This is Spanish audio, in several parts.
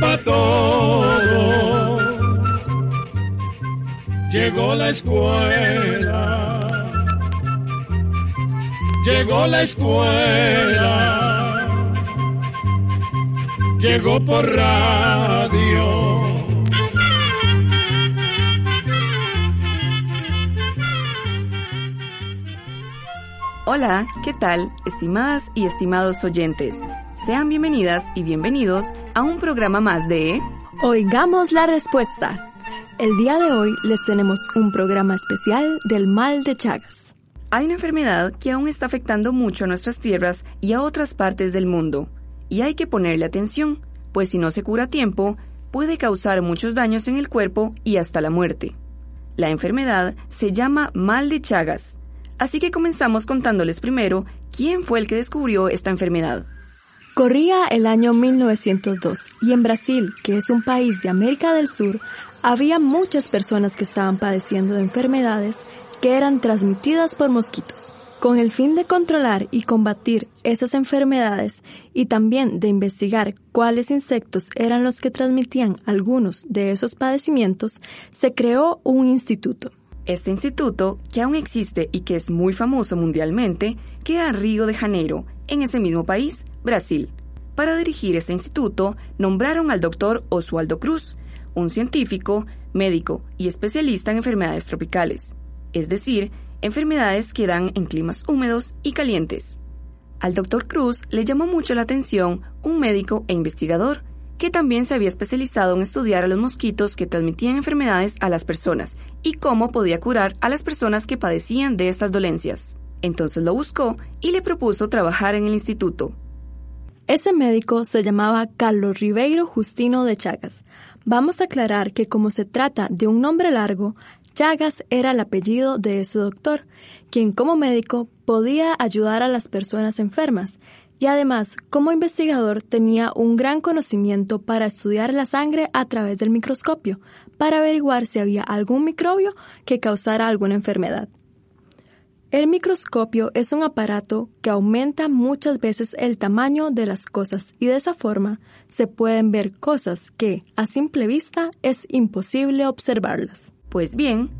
para todo. Llegó la escuela. Llegó la escuela. Llegó por radio. Hola, ¿qué tal, estimadas y estimados oyentes? Sean bienvenidas y bienvenidos a un programa más de Oigamos la respuesta. El día de hoy les tenemos un programa especial del mal de Chagas. Hay una enfermedad que aún está afectando mucho a nuestras tierras y a otras partes del mundo, y hay que ponerle atención, pues si no se cura a tiempo, puede causar muchos daños en el cuerpo y hasta la muerte. La enfermedad se llama mal de Chagas, así que comenzamos contándoles primero quién fue el que descubrió esta enfermedad. Corría el año 1902 y en Brasil, que es un país de América del Sur, había muchas personas que estaban padeciendo de enfermedades que eran transmitidas por mosquitos. Con el fin de controlar y combatir esas enfermedades y también de investigar cuáles insectos eran los que transmitían algunos de esos padecimientos, se creó un instituto. Este instituto, que aún existe y que es muy famoso mundialmente, queda en Río de Janeiro, en ese mismo país, Brasil. Para dirigir este instituto, nombraron al doctor Oswaldo Cruz, un científico, médico y especialista en enfermedades tropicales, es decir, enfermedades que dan en climas húmedos y calientes. Al doctor Cruz le llamó mucho la atención un médico e investigador que también se había especializado en estudiar a los mosquitos que transmitían enfermedades a las personas y cómo podía curar a las personas que padecían de estas dolencias. Entonces lo buscó y le propuso trabajar en el instituto. Ese médico se llamaba Carlos Ribeiro Justino de Chagas. Vamos a aclarar que como se trata de un nombre largo, Chagas era el apellido de ese doctor, quien como médico podía ayudar a las personas enfermas y además como investigador tenía un gran conocimiento para estudiar la sangre a través del microscopio, para averiguar si había algún microbio que causara alguna enfermedad. El microscopio es un aparato que aumenta muchas veces el tamaño de las cosas y de esa forma se pueden ver cosas que a simple vista es imposible observarlas. Pues bien,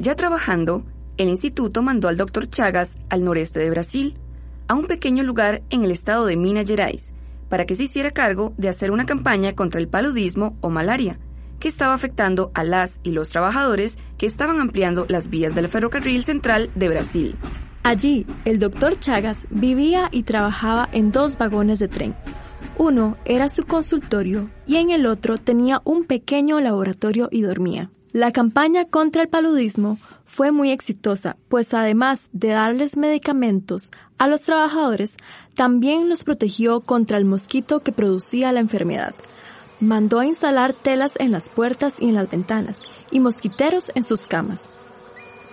ya trabajando, el instituto mandó al doctor Chagas al noreste de Brasil, a un pequeño lugar en el estado de Minas Gerais, para que se hiciera cargo de hacer una campaña contra el paludismo o malaria, que estaba afectando a las y los trabajadores que estaban ampliando las vías del ferrocarril central de Brasil. Allí, el doctor Chagas vivía y trabajaba en dos vagones de tren. Uno era su consultorio y en el otro tenía un pequeño laboratorio y dormía. La campaña contra el paludismo fue muy exitosa, pues además de darles medicamentos a los trabajadores, también los protegió contra el mosquito que producía la enfermedad mandó a instalar telas en las puertas y en las ventanas y mosquiteros en sus camas.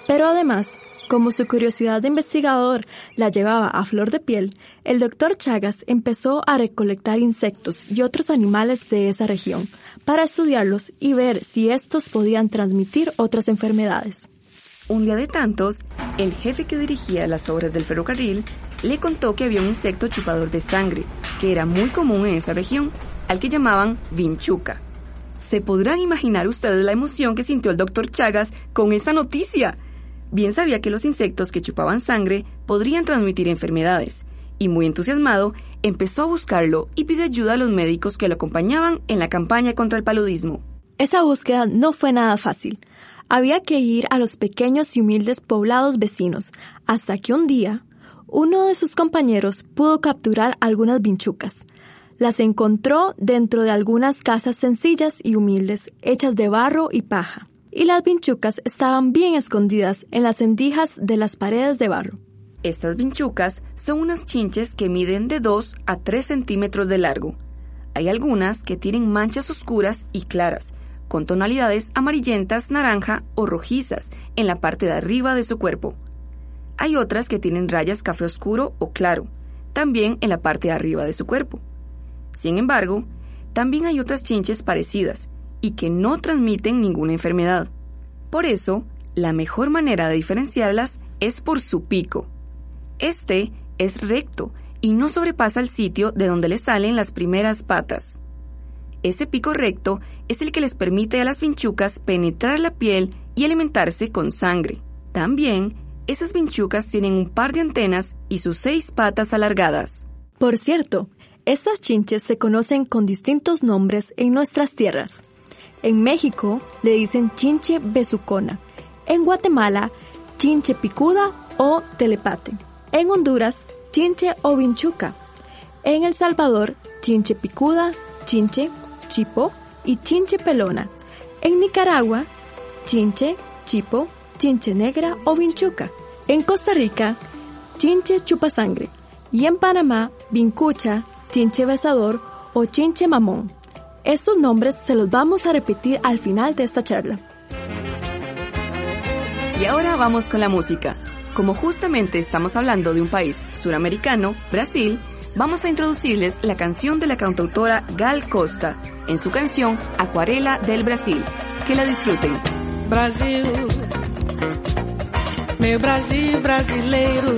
Pero además, como su curiosidad de investigador la llevaba a flor de piel, el doctor Chagas empezó a recolectar insectos y otros animales de esa región para estudiarlos y ver si estos podían transmitir otras enfermedades. Un día de tantos, el jefe que dirigía las obras del ferrocarril le contó que había un insecto chupador de sangre, que era muy común en esa región que llamaban vinchuca. ¿Se podrán imaginar ustedes la emoción que sintió el doctor Chagas con esa noticia? Bien sabía que los insectos que chupaban sangre podrían transmitir enfermedades, y muy entusiasmado, empezó a buscarlo y pidió ayuda a los médicos que lo acompañaban en la campaña contra el paludismo. Esa búsqueda no fue nada fácil. Había que ir a los pequeños y humildes poblados vecinos, hasta que un día, uno de sus compañeros pudo capturar algunas vinchucas. Las encontró dentro de algunas casas sencillas y humildes, hechas de barro y paja, y las vinchucas estaban bien escondidas en las endijas de las paredes de barro. Estas vinchucas son unas chinches que miden de 2 a 3 centímetros de largo. Hay algunas que tienen manchas oscuras y claras, con tonalidades amarillentas, naranja o rojizas en la parte de arriba de su cuerpo. Hay otras que tienen rayas café oscuro o claro, también en la parte de arriba de su cuerpo. Sin embargo, también hay otras chinches parecidas y que no transmiten ninguna enfermedad. Por eso, la mejor manera de diferenciarlas es por su pico. Este es recto y no sobrepasa el sitio de donde le salen las primeras patas. Ese pico recto es el que les permite a las vinchucas penetrar la piel y alimentarse con sangre. También, esas vinchucas tienen un par de antenas y sus seis patas alargadas. Por cierto, estas chinches se conocen con distintos nombres en nuestras tierras. En México le dicen chinche besucona. En Guatemala, chinche picuda o telepate. En Honduras, chinche o vinchuca. En El Salvador, chinche picuda, chinche, chipo y chinche pelona. En Nicaragua, chinche, chipo, chinche negra o vinchuca. En Costa Rica, chinche chupasangre. Y en Panamá, vincucha, chinche besador o chinche mamón. Estos nombres se los vamos a repetir al final de esta charla. Y ahora vamos con la música. Como justamente estamos hablando de un país suramericano, Brasil, vamos a introducirles la canción de la cantautora Gal Costa en su canción Acuarela del Brasil. Que la disfruten. Brasil, meu Brasil brasileiro,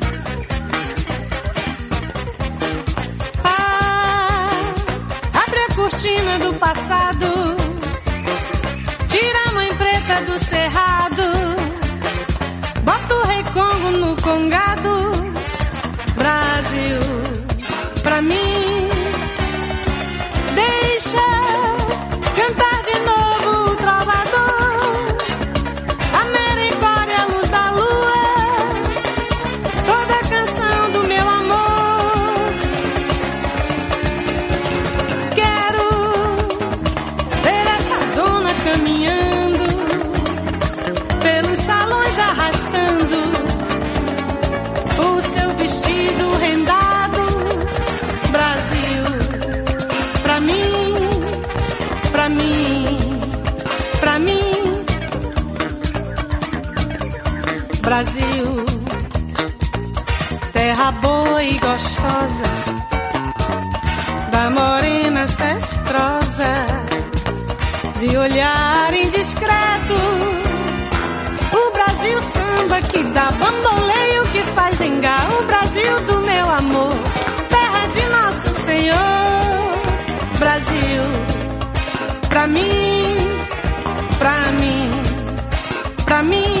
Cortina do passado, tira a mãe preta do cerrado, bota o rei Congo no congado. Brasil, pra mim, Brasil, terra boa e gostosa, da morena cestrosa, de olhar indiscreto. O Brasil samba que dá bamboleio, que faz gingar. O Brasil do meu amor, terra de nosso Senhor. Brasil, pra mim, pra mim, pra mim.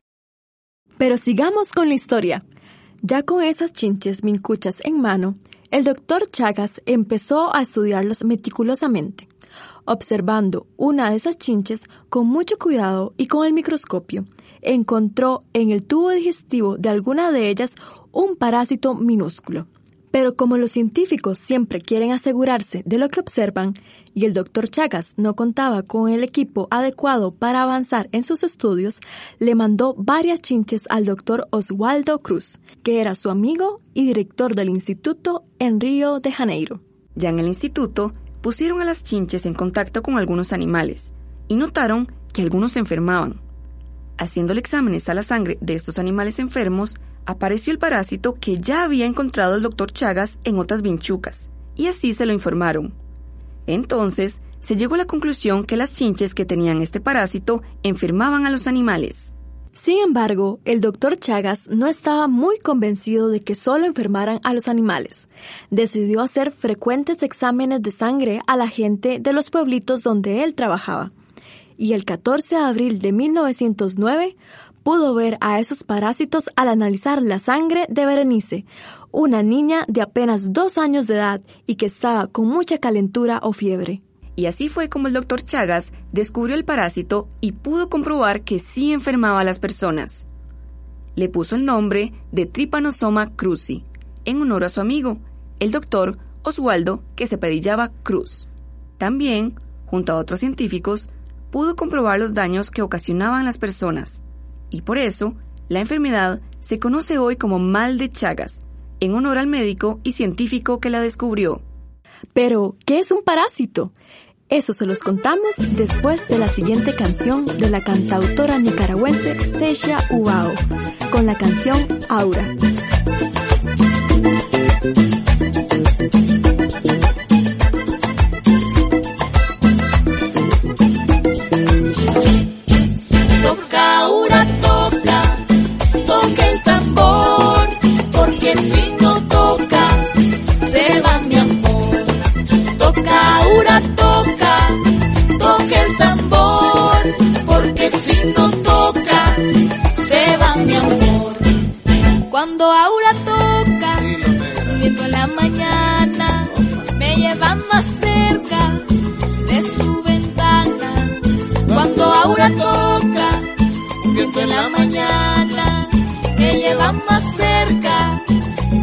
Pero sigamos con la historia. Ya con esas chinches mincuchas en mano, el doctor Chagas empezó a estudiarlas meticulosamente, observando una de esas chinches con mucho cuidado y con el microscopio. Encontró en el tubo digestivo de alguna de ellas un parásito minúsculo. Pero como los científicos siempre quieren asegurarse de lo que observan, y el doctor Chagas no contaba con el equipo adecuado para avanzar en sus estudios, le mandó varias chinches al doctor Oswaldo Cruz, que era su amigo y director del instituto en Río de Janeiro. Ya en el instituto, pusieron a las chinches en contacto con algunos animales y notaron que algunos enfermaban. Haciéndole exámenes a la sangre de estos animales enfermos, apareció el parásito que ya había encontrado el doctor Chagas en otras vinchucas, y así se lo informaron. Entonces, se llegó a la conclusión que las chinches que tenían este parásito enfermaban a los animales. Sin embargo, el doctor Chagas no estaba muy convencido de que solo enfermaran a los animales. Decidió hacer frecuentes exámenes de sangre a la gente de los pueblitos donde él trabajaba. Y el 14 de abril de 1909 pudo ver a esos parásitos al analizar la sangre de Berenice, una niña de apenas dos años de edad y que estaba con mucha calentura o fiebre. Y así fue como el doctor Chagas descubrió el parásito y pudo comprobar que sí enfermaba a las personas. Le puso el nombre de Trypanosoma cruzi, en honor a su amigo, el doctor Oswaldo, que se pedillaba Cruz. También, junto a otros científicos, pudo comprobar los daños que ocasionaban las personas, y por eso la enfermedad se conoce hoy como mal de Chagas, en honor al médico y científico que la descubrió. Pero, ¿qué es un parásito? Eso se los contamos después de la siguiente canción de la cantautora nicaragüense Sesha Ubao, con la canción Aura.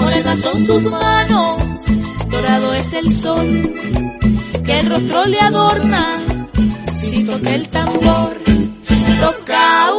Morenas son sus manos, dorado es el sol, que el rostro le adorna, si toca el tambor. Toca,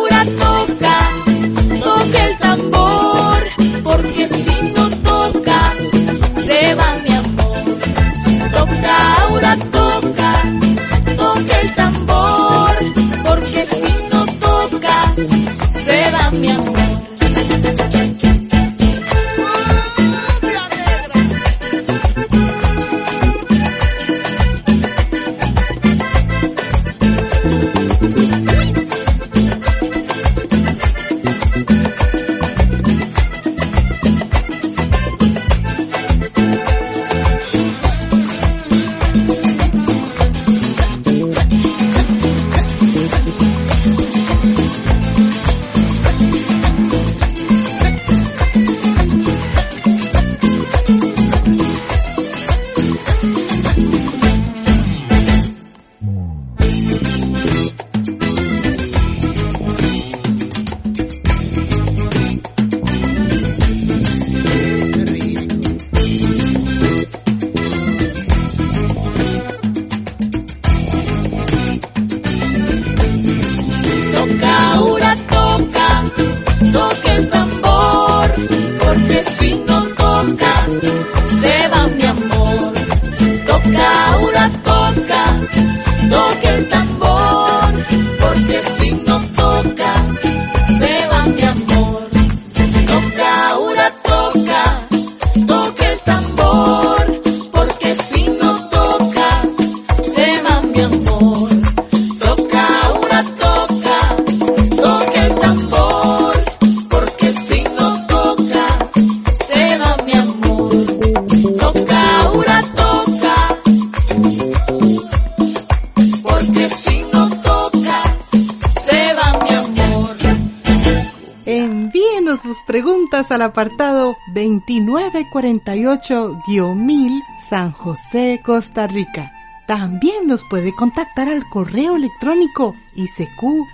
al apartado 2948-1000 San José, Costa Rica. También nos puede contactar al correo electrónico isq.org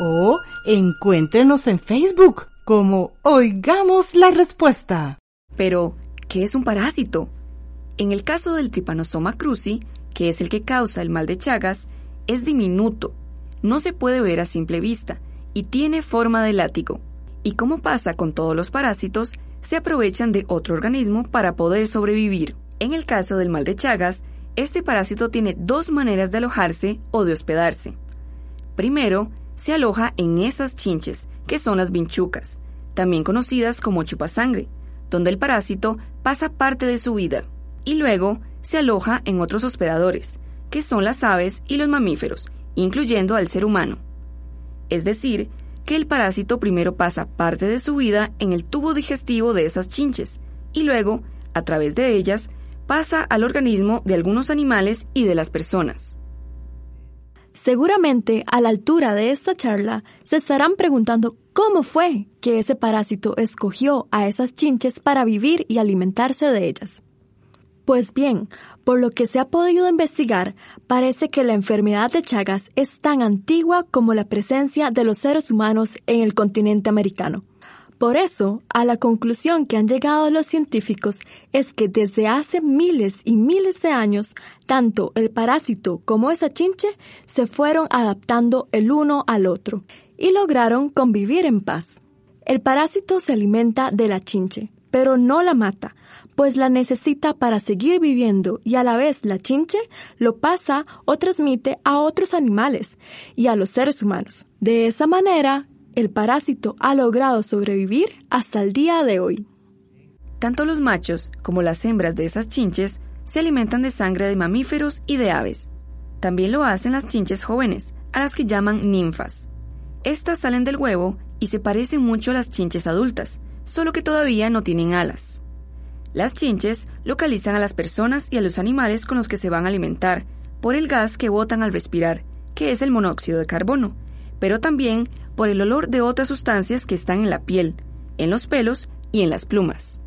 o encuéntrenos en Facebook como Oigamos la Respuesta. Pero, ¿qué es un parásito? En el caso del Trypanosoma cruzi, que es el que causa el mal de Chagas, es diminuto, no se puede ver a simple vista y tiene forma de látigo. Y como pasa con todos los parásitos, se aprovechan de otro organismo para poder sobrevivir. En el caso del mal de Chagas, este parásito tiene dos maneras de alojarse o de hospedarse. Primero, se aloja en esas chinches, que son las vinchucas, también conocidas como chupasangre, donde el parásito pasa parte de su vida, y luego se aloja en otros hospedadores, que son las aves y los mamíferos, incluyendo al ser humano. Es decir, que el parásito primero pasa parte de su vida en el tubo digestivo de esas chinches, y luego, a través de ellas, pasa al organismo de algunos animales y de las personas. Seguramente a la altura de esta charla se estarán preguntando cómo fue que ese parásito escogió a esas chinches para vivir y alimentarse de ellas. Pues bien, por lo que se ha podido investigar, parece que la enfermedad de Chagas es tan antigua como la presencia de los seres humanos en el continente americano. Por eso, a la conclusión que han llegado los científicos es que desde hace miles y miles de años, tanto el parásito como esa chinche se fueron adaptando el uno al otro y lograron convivir en paz. El parásito se alimenta de la chinche, pero no la mata, pues la necesita para seguir viviendo y a la vez la chinche lo pasa o transmite a otros animales y a los seres humanos. De esa manera, el parásito ha logrado sobrevivir hasta el día de hoy. Tanto los machos como las hembras de esas chinches se alimentan de sangre de mamíferos y de aves. También lo hacen las chinches jóvenes, a las que llaman ninfas. Estas salen del huevo y se parecen mucho a las chinches adultas, solo que todavía no tienen alas. Las chinches localizan a las personas y a los animales con los que se van a alimentar por el gas que botan al respirar, que es el monóxido de carbono, pero también por el olor de otras sustancias que están en la piel, en los pelos y en las plumas.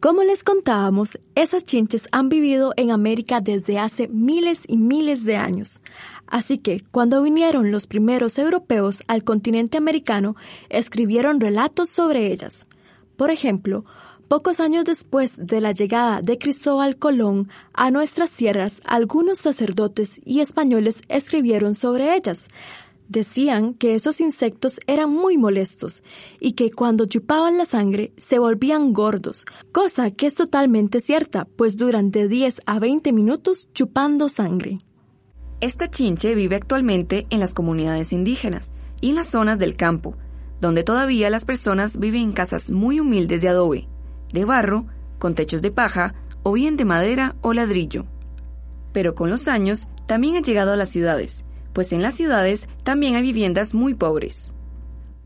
Como les contábamos, esas chinches han vivido en América desde hace miles y miles de años. Así que, cuando vinieron los primeros europeos al continente americano, escribieron relatos sobre ellas. Por ejemplo, pocos años después de la llegada de Cristóbal Colón a nuestras tierras, algunos sacerdotes y españoles escribieron sobre ellas. Decían que esos insectos eran muy molestos y que cuando chupaban la sangre se volvían gordos, cosa que es totalmente cierta, pues duran de 10 a 20 minutos chupando sangre. Esta chinche vive actualmente en las comunidades indígenas y en las zonas del campo, donde todavía las personas viven en casas muy humildes de adobe, de barro, con techos de paja o bien de madera o ladrillo. Pero con los años también ha llegado a las ciudades, pues en las ciudades también hay viviendas muy pobres.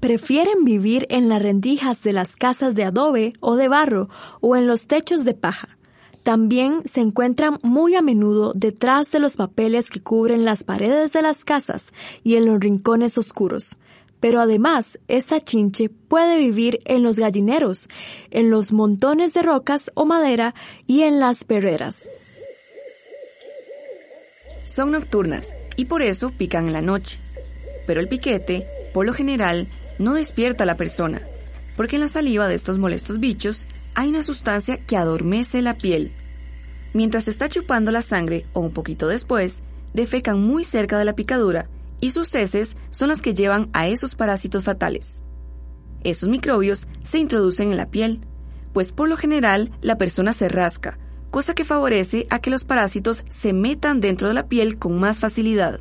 Prefieren vivir en las rendijas de las casas de adobe o de barro o en los techos de paja. También se encuentran muy a menudo detrás de los papeles que cubren las paredes de las casas y en los rincones oscuros. Pero además, esta chinche puede vivir en los gallineros, en los montones de rocas o madera y en las perreras. Son nocturnas y por eso pican en la noche. Pero el piquete, por lo general, no despierta a la persona, porque en la saliva de estos molestos bichos hay una sustancia que adormece la piel. Mientras está chupando la sangre o un poquito después, defecan muy cerca de la picadura y sus heces son las que llevan a esos parásitos fatales. Esos microbios se introducen en la piel, pues por lo general la persona se rasca cosa que favorece a que los parásitos se metan dentro de la piel con más facilidad.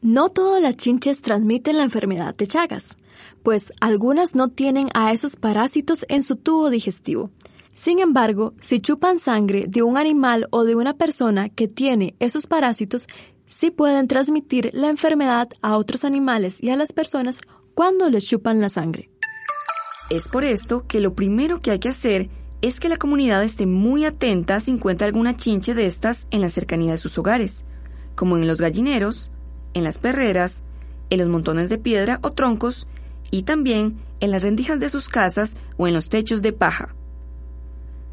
No todas las chinches transmiten la enfermedad de Chagas, pues algunas no tienen a esos parásitos en su tubo digestivo. Sin embargo, si chupan sangre de un animal o de una persona que tiene esos parásitos, sí pueden transmitir la enfermedad a otros animales y a las personas cuando les chupan la sangre. Es por esto que lo primero que hay que hacer es que la comunidad esté muy atenta si encuentra alguna chinche de estas en la cercanía de sus hogares, como en los gallineros, en las perreras, en los montones de piedra o troncos y también en las rendijas de sus casas o en los techos de paja.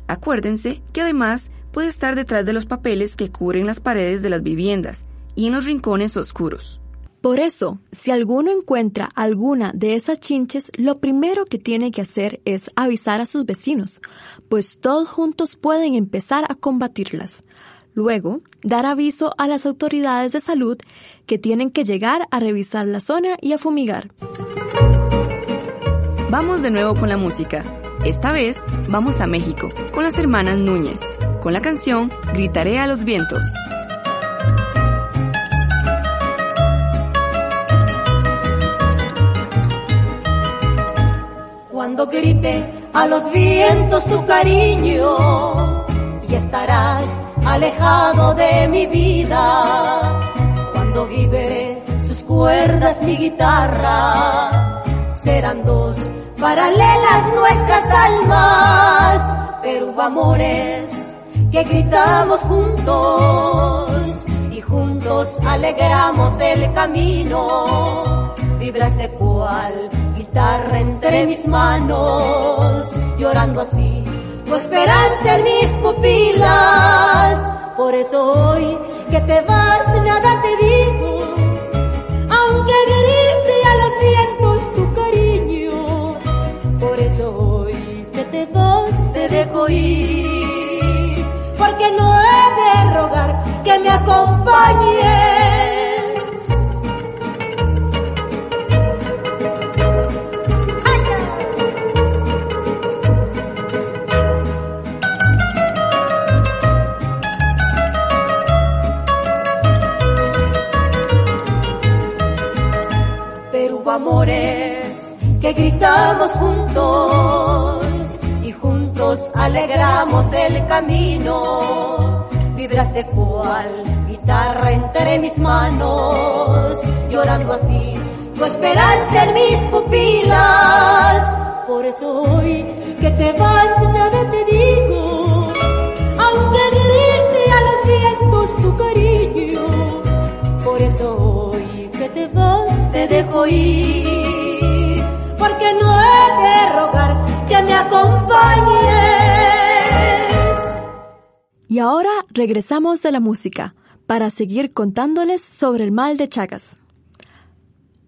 Acuérdense que además puede estar detrás de los papeles que cubren las paredes de las viviendas y en los rincones oscuros. Por eso, si alguno encuentra alguna de esas chinches, lo primero que tiene que hacer es avisar a sus vecinos, pues todos juntos pueden empezar a combatirlas. Luego, dar aviso a las autoridades de salud que tienen que llegar a revisar la zona y a fumigar. Vamos de nuevo con la música. Esta vez vamos a México con las hermanas Núñez, con la canción Gritaré a los vientos. Grite a los vientos tu cariño y estarás alejado de mi vida. Cuando vive sus cuerdas mi guitarra serán dos paralelas nuestras almas pero amores que gritamos juntos y juntos alegramos el camino vibras de cual guitarra entre mis manos llorando así tu esperanza en mis pupilas. Por eso hoy que te vas nada te digo, aunque grite a los vientos tu cariño. Por eso hoy que te vas te dejo ir, porque no he de rogar que me acompañes. Amores que gritamos juntos y juntos alegramos el camino. Vibras de cual guitarra entre mis manos, llorando así tu esperanza en mis pupilas. Por eso hoy que te vas nada te digo, aunque grite a los vientos tu cariño. Por eso hoy que te vas te dejo ir, porque no he de rogar que me acompañes. Y ahora regresamos de la música para seguir contándoles sobre el mal de Chagas.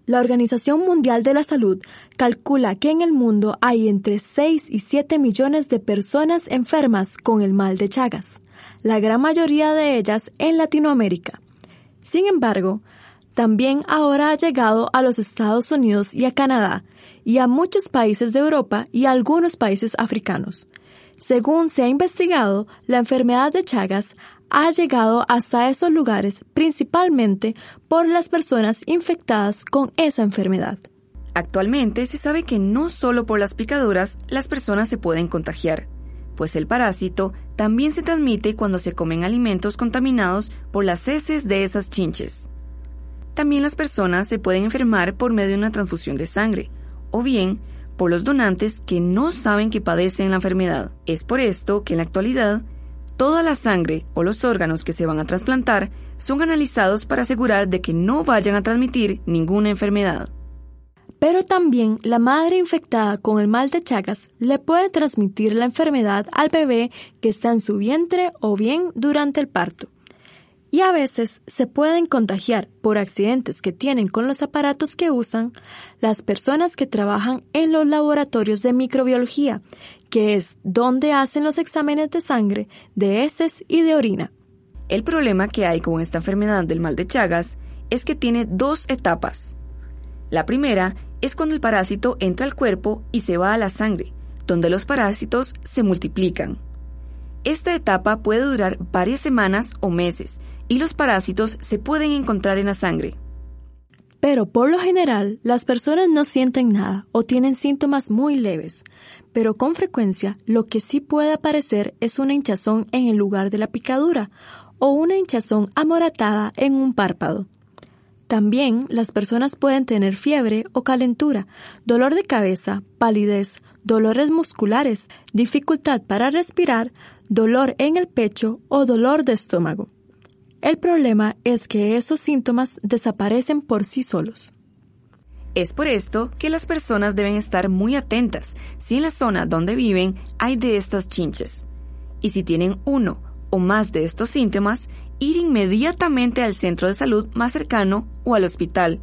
La Organización Mundial de la Salud calcula que en el mundo hay entre 6 y 7 millones de personas enfermas con el mal de Chagas, la gran mayoría de ellas en Latinoamérica. Sin embargo, también ahora ha llegado a los Estados Unidos y a Canadá, y a muchos países de Europa y a algunos países africanos. Según se ha investigado, la enfermedad de Chagas ha llegado hasta esos lugares principalmente por las personas infectadas con esa enfermedad. Actualmente se sabe que no solo por las picaduras las personas se pueden contagiar, pues el parásito también se transmite cuando se comen alimentos contaminados por las heces de esas chinches. También las personas se pueden enfermar por medio de una transfusión de sangre, o bien por los donantes que no saben que padecen la enfermedad. Es por esto que en la actualidad, toda la sangre o los órganos que se van a trasplantar son analizados para asegurar de que no vayan a transmitir ninguna enfermedad. Pero también la madre infectada con el mal de Chagas le puede transmitir la enfermedad al bebé que está en su vientre o bien durante el parto y a veces se pueden contagiar por accidentes que tienen con los aparatos que usan las personas que trabajan en los laboratorios de microbiología, que es donde hacen los exámenes de sangre, de heces y de orina. El problema que hay con esta enfermedad del mal de Chagas es que tiene dos etapas. La primera es cuando el parásito entra al cuerpo y se va a la sangre, donde los parásitos se multiplican. Esta etapa puede durar varias semanas o meses y los parásitos se pueden encontrar en la sangre. Pero por lo general, las personas no sienten nada o tienen síntomas muy leves, pero con frecuencia lo que sí puede aparecer es una hinchazón en el lugar de la picadura o una hinchazón amoratada en un párpado. También las personas pueden tener fiebre o calentura, dolor de cabeza, palidez, dolores musculares, dificultad para respirar, dolor en el pecho o dolor de estómago. El problema es que esos síntomas desaparecen por sí solos. Es por esto que las personas deben estar muy atentas si en la zona donde viven hay de estas chinches. Y si tienen uno o más de estos síntomas, ir inmediatamente al centro de salud más cercano o al hospital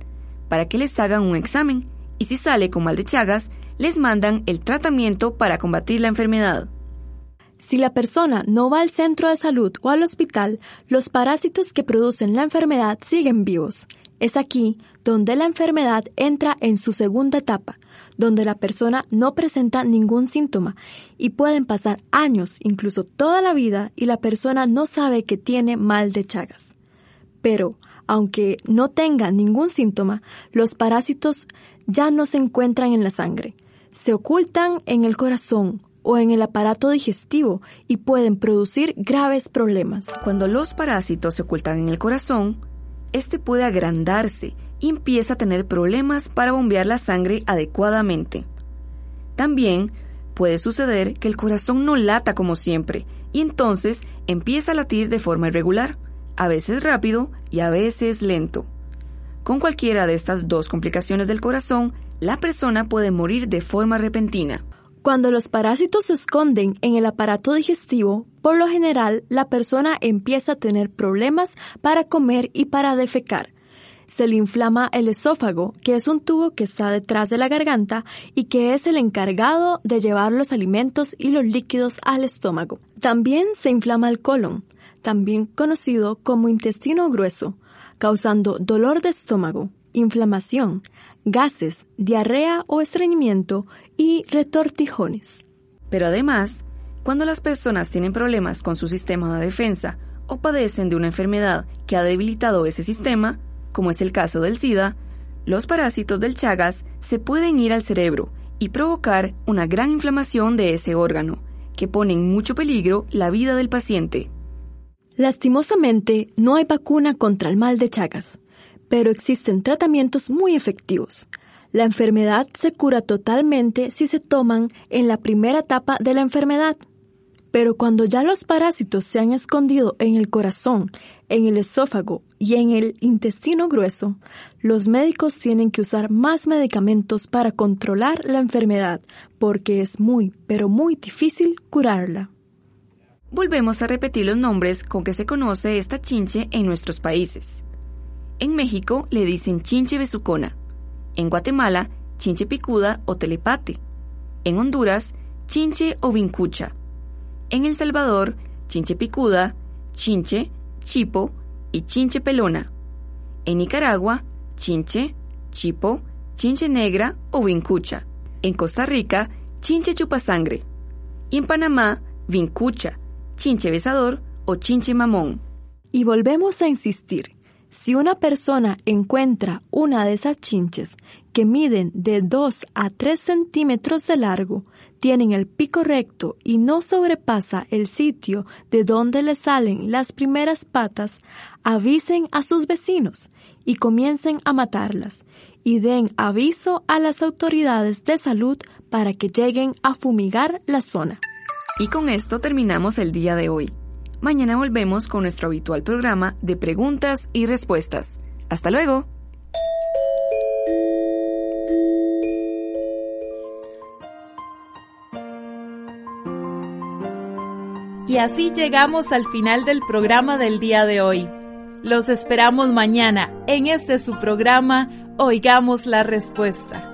para que les hagan un examen y si sale con mal de Chagas, les mandan el tratamiento para combatir la enfermedad. Si la persona no va al centro de salud o al hospital, los parásitos que producen la enfermedad siguen vivos. Es aquí donde la enfermedad entra en su segunda etapa, donde la persona no presenta ningún síntoma y pueden pasar años, incluso toda la vida, y la persona no sabe que tiene mal de Chagas. Pero, aunque no tenga ningún síntoma, los parásitos ya no se encuentran en la sangre, Se ocultan en el corazón o en el aparato digestivo y pueden producir graves problemas. Cuando los parásitos se ocultan en el corazón, este puede agrandarse y empieza a tener problemas para bombear la sangre adecuadamente. También puede suceder que el corazón no lata como siempre y entonces empieza a latir de forma irregular, a veces rápido y a veces lento. Con cualquiera de estas dos complicaciones del corazón, la persona puede morir de forma repentina. Cuando los parásitos se esconden en el aparato digestivo, por lo general la persona empieza a tener problemas para comer y para defecar. Se le inflama el esófago, que es un tubo que está detrás de la garganta y que es el encargado de llevar los alimentos y los líquidos al estómago. También se inflama el colon, también conocido como intestino grueso, causando dolor de estómago, inflamación, gases, diarrea o estreñimiento y retortijones. Pero además, cuando las personas tienen problemas con su sistema de defensa o padecen de una enfermedad que ha debilitado ese sistema, como es el caso del SIDA, los parásitos del Chagas se pueden ir al cerebro y provocar una gran inflamación de ese órgano, que pone en mucho peligro la vida del paciente. Lastimosamente, no hay vacuna contra el mal de Chagas, pero existen tratamientos muy efectivos. La enfermedad se cura totalmente si se toman en la primera etapa de la enfermedad. Pero cuando ya los parásitos se han escondido en el corazón, en el esófago y en el intestino grueso, los médicos tienen que usar más medicamentos para controlar la enfermedad, porque es muy, pero muy difícil curarla. Volvemos a repetir los nombres con que se conoce esta chinche en nuestros países. En México le dicen chinche besucona. En Guatemala, chinche picuda o telepate. En Honduras, chinche o vincucha. En El Salvador, chinche picuda, chinche, chipo y chinche pelona. En Nicaragua, chinche, chipo, chinche negra o vincucha. En Costa Rica, chinche chupasangre. Y en Panamá, vincucha, chinche besador o chinche mamón. Y volvemos a insistir, si una persona encuentra una de esas chinches que miden de 2 a 3 centímetros de largo, tienen el pico recto y no sobrepasa el sitio de donde le salen las primeras patas, avisen a sus vecinos y comiencen a matarlas y den aviso a las autoridades de salud para que lleguen a fumigar la zona. Y con esto terminamos el día de hoy. Mañana volvemos con nuestro habitual programa de preguntas y respuestas. Hasta luego. Y así llegamos al final del programa del día de hoy. Los esperamos mañana en este su programa Oigamos la Respuesta.